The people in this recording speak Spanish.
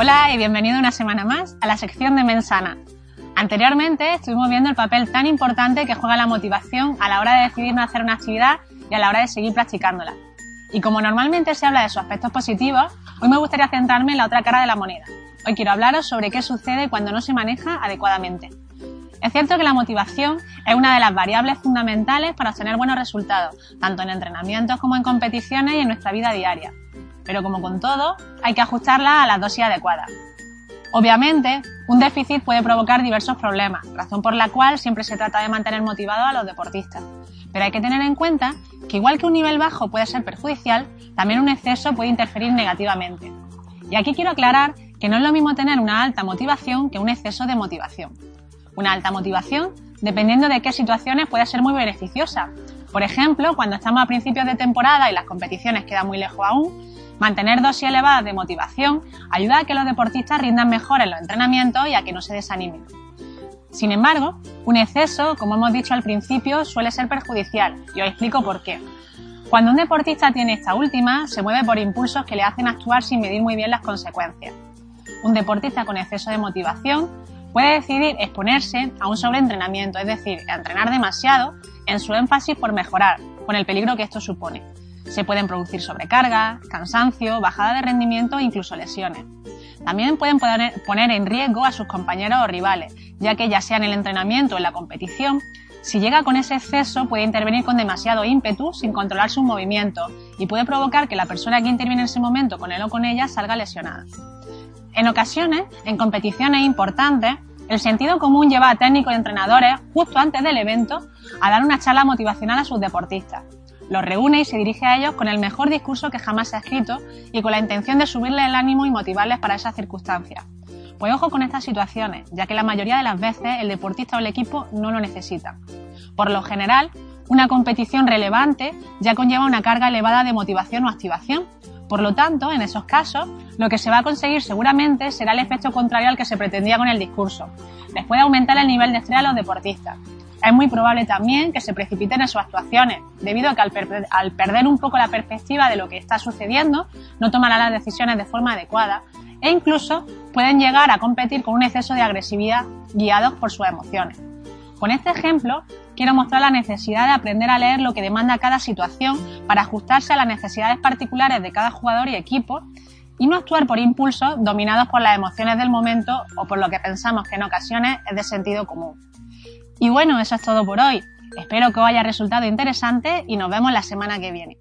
Hola y bienvenido una semana más a la sección de Mensana. Anteriormente estuvimos viendo el papel tan importante que juega la motivación a la hora de decidir no hacer una actividad y a la hora de seguir practicándola. Y como normalmente se habla de sus aspectos positivos, hoy me gustaría centrarme en la otra cara de la moneda. Hoy quiero hablaros sobre qué sucede cuando no se maneja adecuadamente. Es cierto que la motivación es una de las variables fundamentales para obtener buenos resultados, tanto en entrenamientos como en competiciones y en nuestra vida diaria pero como con todo, hay que ajustarla a la dosis adecuada. Obviamente, un déficit puede provocar diversos problemas, razón por la cual siempre se trata de mantener motivados a los deportistas. Pero hay que tener en cuenta que igual que un nivel bajo puede ser perjudicial, también un exceso puede interferir negativamente. Y aquí quiero aclarar que no es lo mismo tener una alta motivación que un exceso de motivación. Una alta motivación, dependiendo de qué situaciones, puede ser muy beneficiosa. Por ejemplo, cuando estamos a principios de temporada y las competiciones quedan muy lejos aún, Mantener dosis elevadas de motivación ayuda a que los deportistas rindan mejor en los entrenamientos y a que no se desanimen. Sin embargo, un exceso, como hemos dicho al principio, suele ser perjudicial y os explico por qué. Cuando un deportista tiene esta última, se mueve por impulsos que le hacen actuar sin medir muy bien las consecuencias. Un deportista con exceso de motivación puede decidir exponerse a un sobreentrenamiento, es decir, a entrenar demasiado en su énfasis por mejorar, con el peligro que esto supone. Se pueden producir sobrecargas, cansancio, bajada de rendimiento e incluso lesiones. También pueden poner en riesgo a sus compañeros o rivales, ya que ya sea en el entrenamiento o en la competición, si llega con ese exceso puede intervenir con demasiado ímpetu sin controlar sus movimientos y puede provocar que la persona que interviene en ese momento con él o con ella salga lesionada. En ocasiones, en competiciones importantes, el sentido común lleva a técnicos y entrenadores, justo antes del evento, a dar una charla motivacional a sus deportistas, los reúne y se dirige a ellos con el mejor discurso que jamás se ha escrito y con la intención de subirles el ánimo y motivarles para esas circunstancias. Pues ojo con estas situaciones, ya que la mayoría de las veces el deportista o el equipo no lo necesita. Por lo general, una competición relevante ya conlleva una carga elevada de motivación o activación. Por lo tanto, en esos casos, lo que se va a conseguir seguramente será el efecto contrario al que se pretendía con el discurso. Les puede aumentar el nivel de estrés a los deportistas, es muy probable también que se precipiten en sus actuaciones, debido a que al, perder un poco la perspectiva de lo que está sucediendo, no tomarán las decisiones de forma adecuada e incluso pueden llegar a competir con un exceso de agresividad guiados por sus emociones. Con este ejemplo, quiero mostrar la necesidad de aprender a leer lo que demanda cada situación para ajustarse a las necesidades particulares de cada jugador y equipo y no actuar por impulsos dominados por las emociones del momento o por lo que pensamos que en ocasiones es de sentido común. Y bueno, eso es todo por hoy. Espero que os haya resultado interesante y nos vemos la semana que viene.